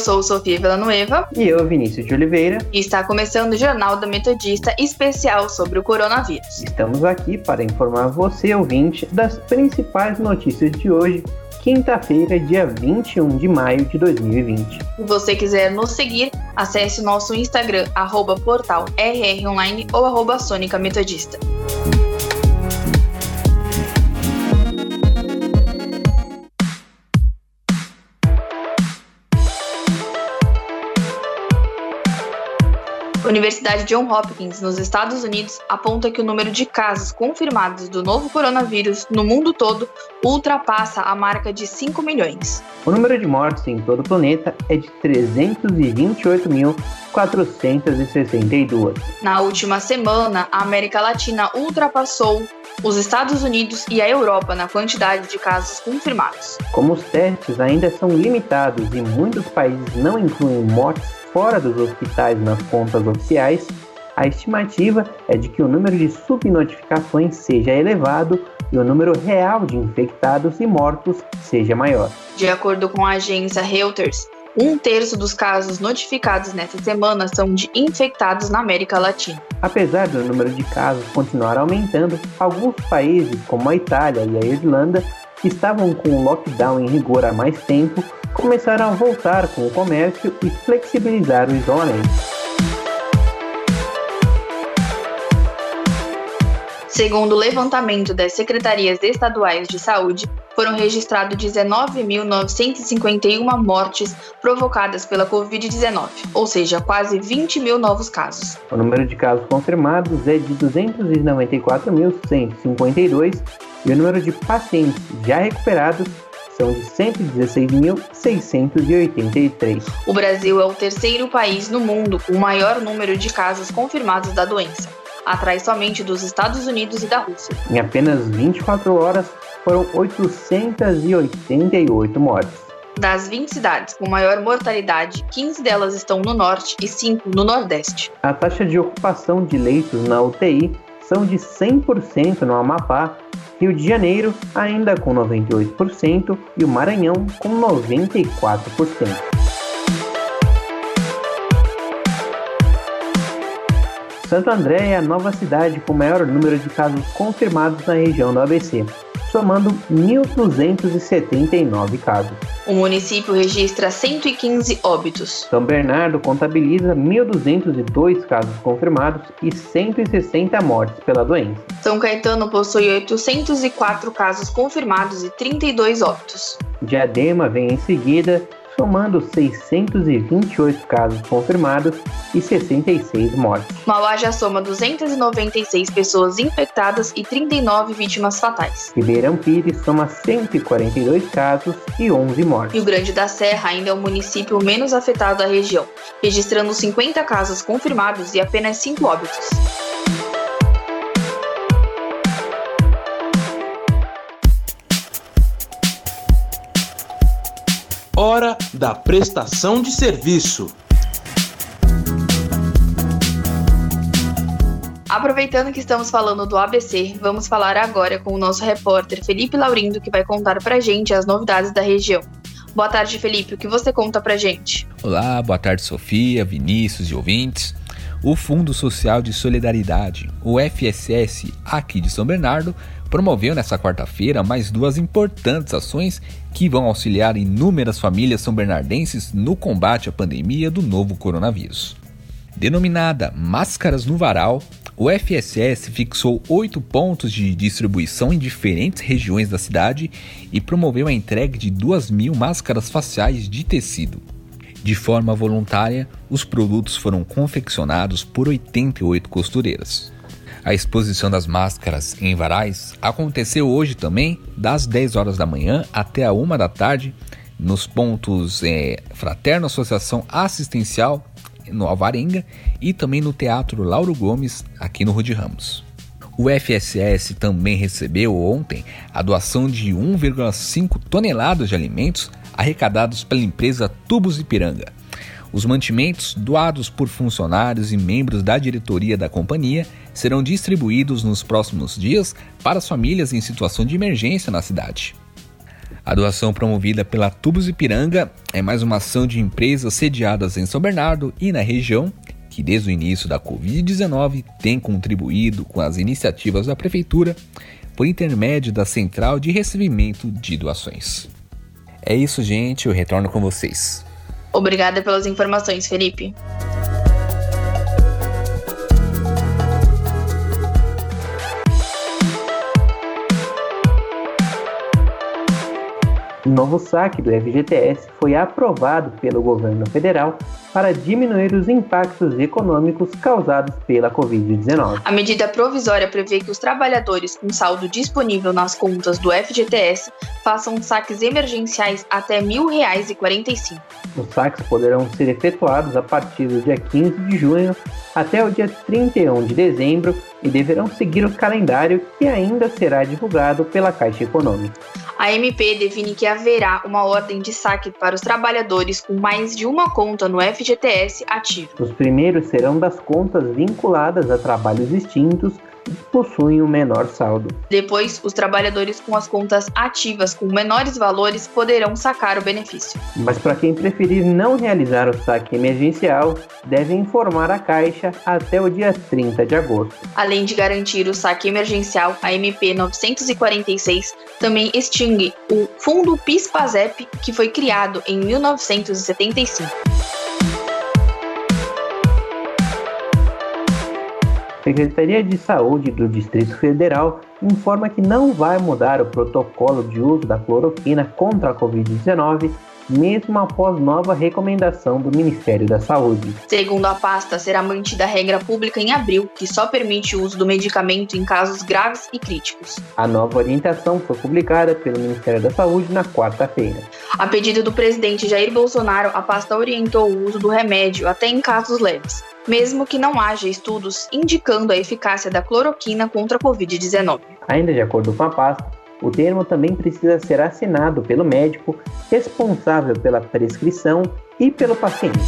Eu sou Sofia Villanueva. E eu, Vinícius de Oliveira. E está começando o Jornal da Metodista especial sobre o coronavírus. Estamos aqui para informar você, ouvinte, das principais notícias de hoje quinta-feira, dia 21 de maio de 2020. Se você quiser nos seguir, acesse o nosso Instagram, arroba portal rronline ou arroba Universidade John Hopkins, nos Estados Unidos, aponta que o número de casos confirmados do novo coronavírus no mundo todo ultrapassa a marca de 5 milhões. O número de mortes em todo o planeta é de 328.462. Na última semana, a América Latina ultrapassou os Estados Unidos e a Europa na quantidade de casos confirmados. Como os testes ainda são limitados e muitos países não incluem mortes fora dos hospitais nas contas oficiais, a estimativa é de que o número de subnotificações seja elevado e o número real de infectados e mortos seja maior. De acordo com a agência Reuters, um terço dos casos notificados nesta semana são de infectados na América Latina. Apesar do número de casos continuar aumentando, alguns países, como a Itália e a Irlanda, que estavam com o lockdown em rigor há mais tempo, começaram a voltar com o comércio e flexibilizar o isolamento. Segundo o levantamento das secretarias estaduais de saúde, foram registrados 19.951 mortes provocadas pela Covid-19, ou seja, quase 20 mil novos casos. O número de casos confirmados é de 294.152 e o número de pacientes já recuperados são de 116.683. O Brasil é o terceiro país no mundo com o maior número de casos confirmados da doença, atrás somente dos Estados Unidos e da Rússia. Em apenas 24 horas, foram 888 mortes. Das 20 cidades com maior mortalidade, 15 delas estão no norte e 5 no nordeste. A taxa de ocupação de leitos na UTI são de 100% no Amapá, Rio de Janeiro ainda com 98% e o Maranhão com 94%. Santo André é a nova cidade com maior número de casos confirmados na região do ABC, somando 1.279 casos. O município registra 115 óbitos. São Bernardo contabiliza 1.202 casos confirmados e 160 mortes pela doença. São Caetano possui 804 casos confirmados e 32 óbitos. Diadema vem em seguida somando 628 casos confirmados e 66 mortes. Mauá já soma 296 pessoas infectadas e 39 vítimas fatais. Ribeirão Pires soma 142 casos e 11 mortes. Rio Grande da Serra ainda é o município menos afetado da região, registrando 50 casos confirmados e apenas 5 óbitos. Hora da prestação de serviço. Aproveitando que estamos falando do ABC, vamos falar agora com o nosso repórter Felipe Laurindo, que vai contar pra gente as novidades da região. Boa tarde, Felipe. O que você conta pra gente? Olá, boa tarde, Sofia, Vinícius e ouvintes. O Fundo Social de Solidariedade, o FSS, aqui de São Bernardo, promoveu nesta quarta-feira mais duas importantes ações que vão auxiliar inúmeras famílias são bernardenses no combate à pandemia do novo coronavírus. Denominada Máscaras no Varal, o FSS fixou oito pontos de distribuição em diferentes regiões da cidade e promoveu a entrega de 2 mil máscaras faciais de tecido. De forma voluntária, os produtos foram confeccionados por 88 costureiras. A exposição das máscaras em varais aconteceu hoje também, das 10 horas da manhã até a 1 da tarde, nos pontos é, Fraterno Associação Assistencial no Alvarenga e também no Teatro Lauro Gomes, aqui no Rude Ramos. O FSS também recebeu ontem a doação de 1,5 toneladas de alimentos arrecadados pela empresa Tubos Ipiranga. Os mantimentos doados por funcionários e membros da diretoria da companhia serão distribuídos nos próximos dias para as famílias em situação de emergência na cidade. A doação promovida pela Tubos Ipiranga é mais uma ação de empresas sediadas em São Bernardo e na região que desde o início da Covid-19 tem contribuído com as iniciativas da Prefeitura por intermédio da Central de Recebimento de Doações. É isso, gente, eu retorno com vocês. Obrigada pelas informações, Felipe. O novo saque do FGTS foi aprovado pelo governo federal para diminuir os impactos econômicos causados pela Covid-19. A medida provisória prevê que os trabalhadores com saldo disponível nas contas do FGTS façam saques emergenciais até R$ 1.045. Os saques poderão ser efetuados a partir do dia 15 de junho até o dia 31 de dezembro e deverão seguir o calendário que ainda será divulgado pela Caixa Econômica. A MP define que haverá uma ordem de saque para os trabalhadores com mais de uma conta no FGTS ativa. Os primeiros serão das contas vinculadas a trabalhos extintos possuem um menor saldo. Depois, os trabalhadores com as contas ativas com menores valores poderão sacar o benefício. Mas para quem preferir não realizar o saque emergencial, deve informar a Caixa até o dia 30 de agosto. Além de garantir o saque emergencial, a MP 946 também extingue o Fundo PIS-PASEP, que foi criado em 1975. Secretaria de Saúde do Distrito Federal informa que não vai mudar o protocolo de uso da cloroquina contra a Covid-19 mesmo após nova recomendação do Ministério da Saúde. Segundo a pasta, será mantida a regra pública em abril, que só permite o uso do medicamento em casos graves e críticos. A nova orientação foi publicada pelo Ministério da Saúde na quarta-feira. A pedido do presidente Jair Bolsonaro, a pasta orientou o uso do remédio até em casos leves mesmo que não haja estudos indicando a eficácia da cloroquina contra a Covid-19. Ainda de acordo com a pasta, o termo também precisa ser assinado pelo médico responsável pela prescrição e pelo paciente.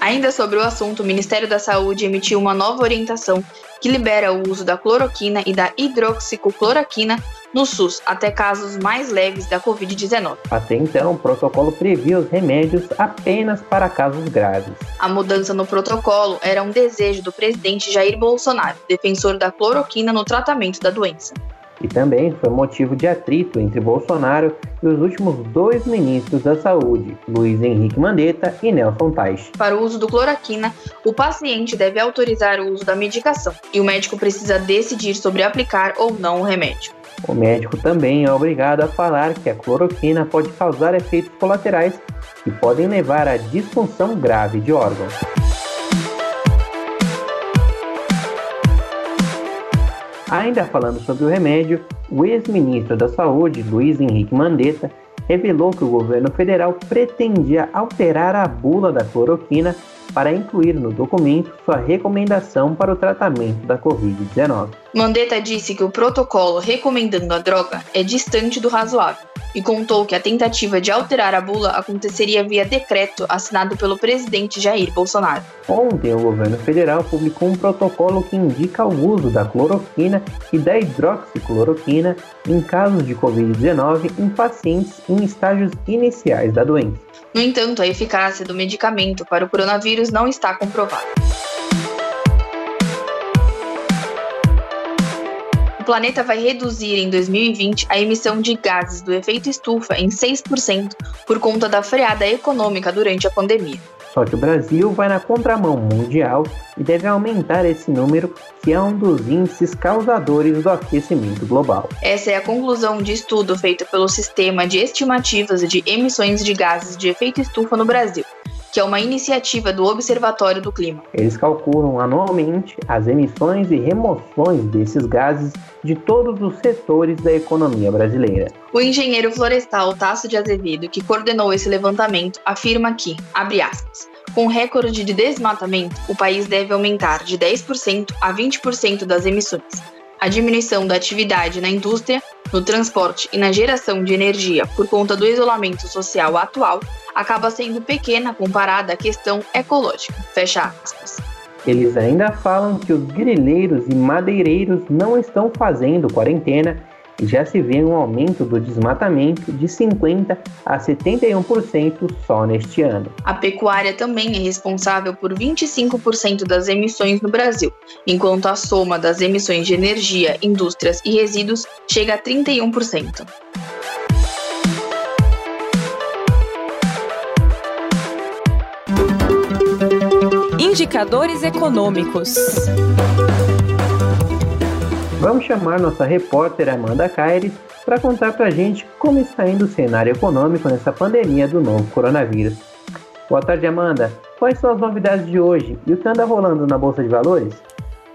Ainda sobre o assunto, o Ministério da Saúde emitiu uma nova orientação que libera o uso da cloroquina e da hidroxicocloroquina no SUS, até casos mais leves da Covid-19. Até então, o protocolo previa os remédios apenas para casos graves. A mudança no protocolo era um desejo do presidente Jair Bolsonaro, defensor da cloroquina no tratamento da doença. E também foi motivo de atrito entre Bolsonaro e os últimos dois ministros da Saúde, Luiz Henrique Mandetta e Nelson Teich. Para o uso do cloroquina, o paciente deve autorizar o uso da medicação e o médico precisa decidir sobre aplicar ou não o remédio. O médico também é obrigado a falar que a cloroquina pode causar efeitos colaterais que podem levar à disfunção grave de órgãos. Ainda falando sobre o remédio, o ex-ministro da Saúde, Luiz Henrique Mandetta, revelou que o governo federal pretendia alterar a bula da cloroquina para incluir no documento sua recomendação para o tratamento da Covid-19. Mandetta disse que o protocolo recomendando a droga é distante do razoável e contou que a tentativa de alterar a bula aconteceria via decreto assinado pelo presidente Jair Bolsonaro. Ontem, o governo federal publicou um protocolo que indica o uso da cloroquina e da hidroxicloroquina em casos de Covid-19 em pacientes em estágios iniciais da doença. No entanto, a eficácia do medicamento para o coronavírus não está comprovada. O planeta vai reduzir em 2020 a emissão de gases do efeito estufa em 6% por conta da freada econômica durante a pandemia. Só que o Brasil vai na contramão mundial e deve aumentar esse número, que é um dos índices causadores do aquecimento global. Essa é a conclusão de estudo feito pelo Sistema de Estimativas de Emissões de Gases de Efeito Estufa no Brasil, que é uma iniciativa do Observatório do Clima. Eles calculam anualmente as emissões e remoções desses gases de todos os setores da economia brasileira. O engenheiro florestal Tasso de Azevedo, que coordenou esse levantamento, afirma que, abre aspas, Com recorde de desmatamento, o país deve aumentar de 10% a 20% das emissões. A diminuição da atividade na indústria, no transporte e na geração de energia por conta do isolamento social atual acaba sendo pequena comparada à questão ecológica. Fecha aspas. Eles ainda falam que os grileiros e madeireiros não estão fazendo quarentena já se vê um aumento do desmatamento de 50% a 71% só neste ano. A pecuária também é responsável por 25% das emissões no Brasil, enquanto a soma das emissões de energia, indústrias e resíduos chega a 31%. Indicadores econômicos. Vamos chamar nossa repórter Amanda Caires para contar para a gente como está indo o cenário econômico nessa pandemia do novo coronavírus. Boa tarde, Amanda. Quais são as novidades de hoje e o que anda rolando na Bolsa de Valores?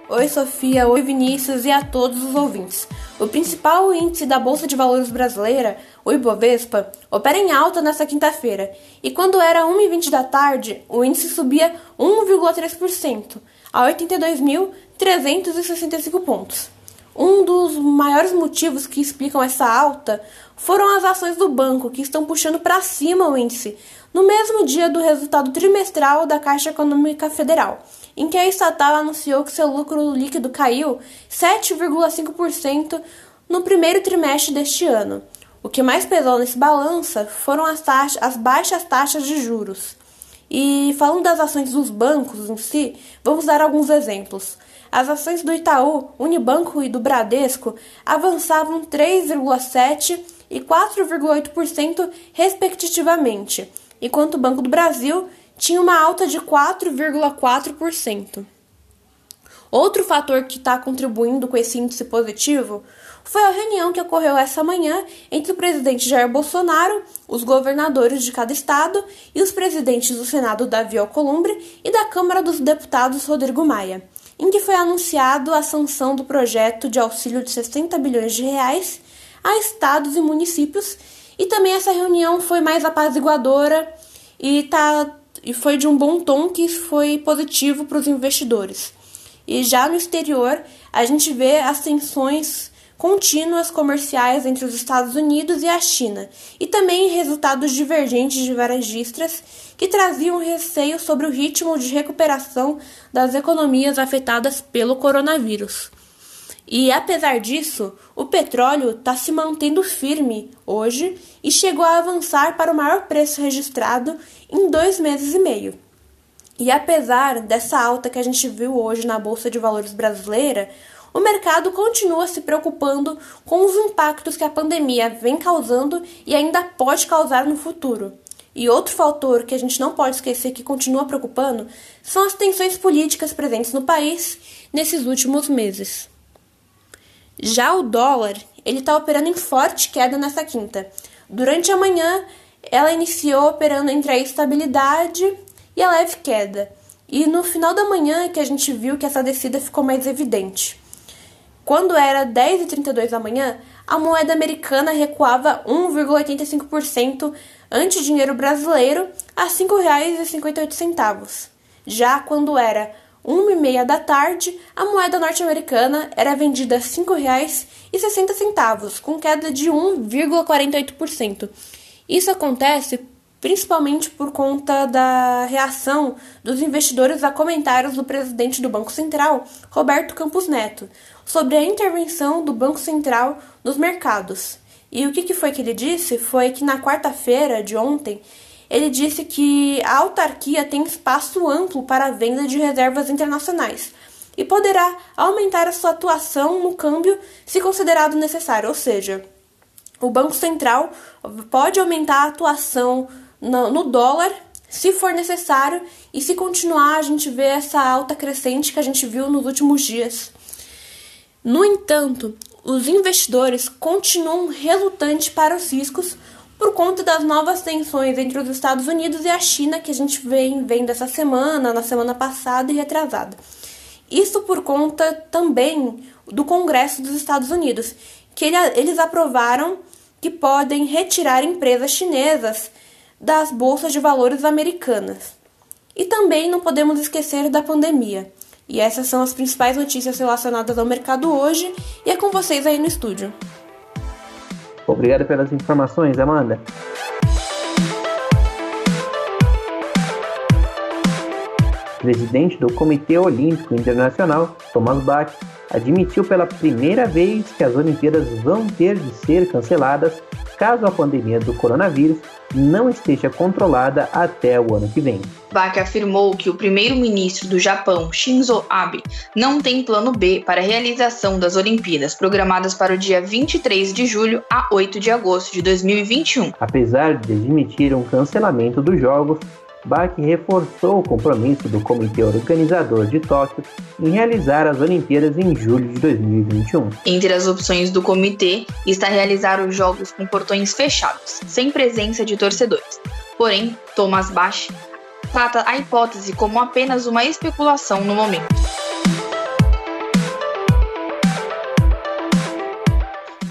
Oi, Sofia. Oi, Vinícius e a todos os ouvintes. O principal índice da Bolsa de Valores brasileira, o Ibovespa, opera em alta nesta quinta-feira. E quando era 1h20 da tarde, o índice subia 1,3%, a 82.365 pontos. Um dos maiores motivos que explicam essa alta foram as ações do banco, que estão puxando para cima o índice, no mesmo dia do resultado trimestral da Caixa Econômica Federal em que a estatal anunciou que seu lucro líquido caiu 7,5% no primeiro trimestre deste ano. O que mais pesou nesse balança foram as, taxas, as baixas taxas de juros. E falando das ações dos bancos em si, vamos dar alguns exemplos. As ações do Itaú, Unibanco e do Bradesco avançavam 3,7% e 4,8% respectivamente, enquanto o Banco do Brasil tinha uma alta de 4,4%. Outro fator que está contribuindo com esse índice positivo foi a reunião que ocorreu essa manhã entre o presidente Jair Bolsonaro, os governadores de cada estado e os presidentes do Senado Davi Alcolumbre e da Câmara dos Deputados Rodrigo Maia, em que foi anunciado a sanção do projeto de auxílio de 60 bilhões de reais a estados e municípios, e também essa reunião foi mais apaziguadora e está e foi de um bom tom que foi positivo para os investidores. E já no exterior, a gente vê as tensões contínuas comerciais entre os Estados Unidos e a China, e também resultados divergentes de varejistas que traziam receio sobre o ritmo de recuperação das economias afetadas pelo coronavírus. E apesar disso, o petróleo está se mantendo firme hoje e chegou a avançar para o maior preço registrado em dois meses e meio. E apesar dessa alta que a gente viu hoje na Bolsa de Valores brasileira, o mercado continua se preocupando com os impactos que a pandemia vem causando e ainda pode causar no futuro. E outro fator que a gente não pode esquecer que continua preocupando são as tensões políticas presentes no país nesses últimos meses. Já o dólar, ele está operando em forte queda nessa quinta. Durante a manhã, ela iniciou operando entre a estabilidade e a leve queda. E no final da manhã que a gente viu que essa descida ficou mais evidente. Quando era 10h32 da manhã, a moeda americana recuava 1,85% ante dinheiro brasileiro a R$ 5,58. Já quando era uma e meia da tarde, a moeda norte-americana era vendida a R$ 5,60, com queda de 1,48%. Isso acontece principalmente por conta da reação dos investidores a comentários do presidente do Banco Central, Roberto Campos Neto, sobre a intervenção do Banco Central nos mercados. E o que foi que ele disse? Foi que na quarta-feira de ontem ele disse que a autarquia tem espaço amplo para a venda de reservas internacionais e poderá aumentar a sua atuação no câmbio se considerado necessário, ou seja, o Banco Central pode aumentar a atuação no, dólar se for necessário e se continuar a gente vê essa alta crescente que a gente viu nos últimos dias. No entanto, os investidores continuam relutantes para os riscos por conta das novas tensões entre os Estados Unidos e a China que a gente vem vendo essa semana, na semana passada e retrasada. Isso por conta também do Congresso dos Estados Unidos, que eles aprovaram que podem retirar empresas chinesas das bolsas de valores americanas. E também não podemos esquecer da pandemia. E essas são as principais notícias relacionadas ao mercado hoje e é com vocês aí no estúdio. Obrigado pelas informações, Amanda. presidente do Comitê Olímpico Internacional, Thomas Bach, admitiu pela primeira vez que as Olimpíadas vão ter de ser canceladas caso a pandemia do coronavírus não esteja controlada até o ano que vem. Bach afirmou que o primeiro-ministro do Japão, Shinzo Abe, não tem plano B para a realização das Olimpíadas, programadas para o dia 23 de julho a 8 de agosto de 2021. Apesar de admitir um cancelamento dos Jogos, Bach reforçou o compromisso do comitê organizador de Tóquio em realizar as Olimpíadas em julho de 2021. Entre as opções do comitê está realizar os jogos com portões fechados, sem presença de torcedores. Porém, Thomas Bach trata a hipótese como apenas uma especulação no momento.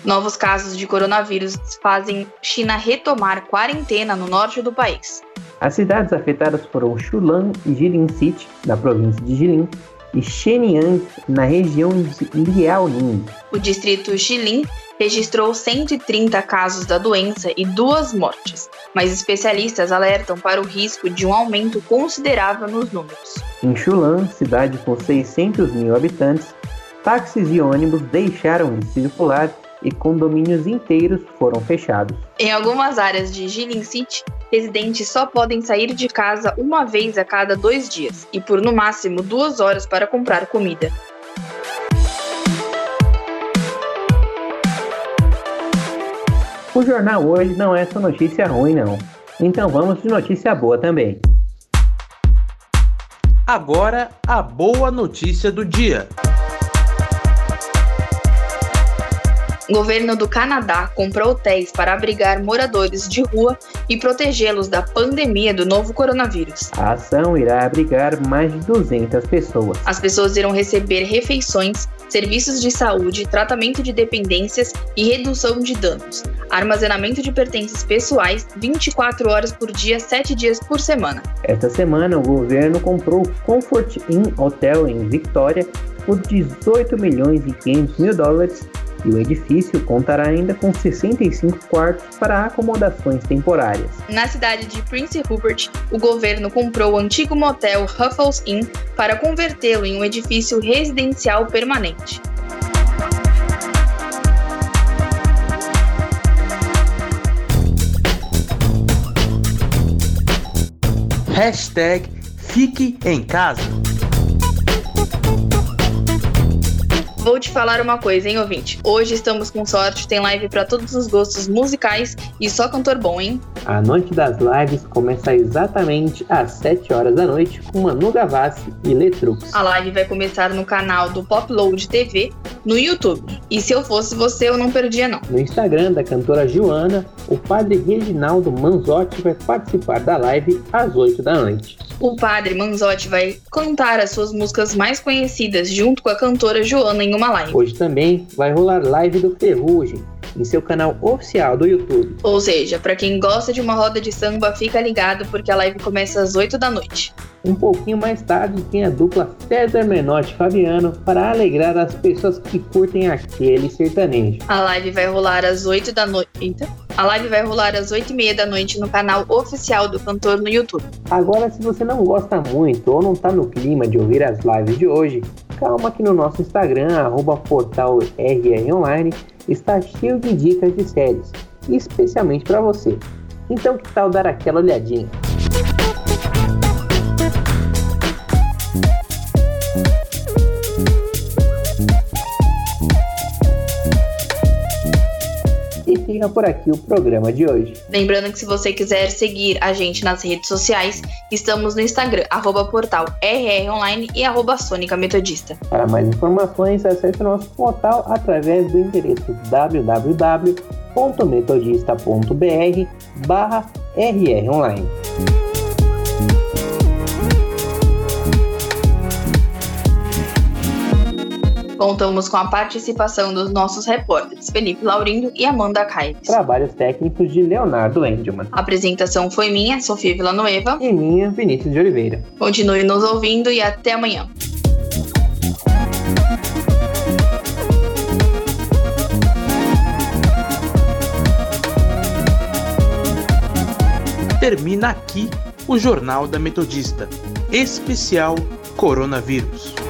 Novos casos de coronavírus fazem China retomar quarentena no norte do país. As cidades afetadas foram Xulan e Jilin City, na província de Jilin, e Shenyang, na região de Liaoning. O distrito Jilin registrou 130 casos da doença e duas mortes, mas especialistas alertam para o risco de um aumento considerável nos números. Em Xulan, cidade com 600 mil habitantes, táxis e ônibus deixaram de circular e condomínios inteiros foram fechados. Em algumas áreas de Jilin City, residentes só podem sair de casa uma vez a cada dois dias e por no máximo duas horas para comprar comida. O jornal hoje não é só notícia ruim, não. Então vamos de notícia boa também. Agora, a boa notícia do dia. Governo do Canadá comprou hotéis para abrigar moradores de rua e protegê-los da pandemia do novo coronavírus. A ação irá abrigar mais de 200 pessoas. As pessoas irão receber refeições, serviços de saúde, tratamento de dependências e redução de danos, armazenamento de pertences pessoais 24 horas por dia, 7 dias por semana. Esta semana, o governo comprou o Comfort Inn Hotel em Victoria por 18 milhões e 500 mil dólares e o edifício contará ainda com 65 quartos para acomodações temporárias. Na cidade de Prince Rupert, o governo comprou o antigo motel Ruffles Inn para convertê-lo em um edifício residencial permanente. Hashtag Fique em Casa. Vou te falar uma coisa, hein, ouvinte? Hoje estamos com sorte, tem live para todos os gostos musicais e só cantor bom, hein? A noite das lives começa exatamente às 7 horas da noite com Manu Gavassi e Letrux. A live vai começar no canal do Popload TV no YouTube. E se eu fosse você, eu não perdia não. No Instagram da cantora Joana, o padre Reginaldo Manzotti vai participar da live às 8 da noite. O padre Manzotti vai cantar as suas músicas mais conhecidas junto com a cantora Joana em uma live. Hoje também vai rolar live do Ferrugem em seu canal oficial do YouTube. Ou seja, para quem gosta de uma roda de samba, fica ligado porque a live começa às 8 da noite. Um pouquinho mais tarde tem a dupla César Menotti e Fabiano para alegrar as pessoas que curtem aquele sertanejo. A live vai rolar às 8 da noite. Eita. A live vai rolar às 8 e meia da noite no canal oficial do cantor no YouTube. Agora, se você não gosta muito ou não está no clima de ouvir as lives de hoje, calma que no nosso Instagram, arroba portal Online, está cheio de dicas de séries, especialmente para você. Então que tal dar aquela olhadinha? Fica por aqui o programa de hoje. Lembrando que se você quiser seguir a gente nas redes sociais, estamos no Instagram, arroba portal rronline e arroba Sônica Metodista. Para mais informações, acesse nosso portal através do endereço www.metodista.br barra rronline. Contamos com a participação dos nossos repórteres Felipe Laurindo e Amanda Caires. Trabalhos técnicos de Leonardo Engelman. A apresentação foi minha, Sofia Villanueva. E minha, Vinícius de Oliveira. Continue nos ouvindo e até amanhã. Termina aqui o Jornal da Metodista, especial Coronavírus.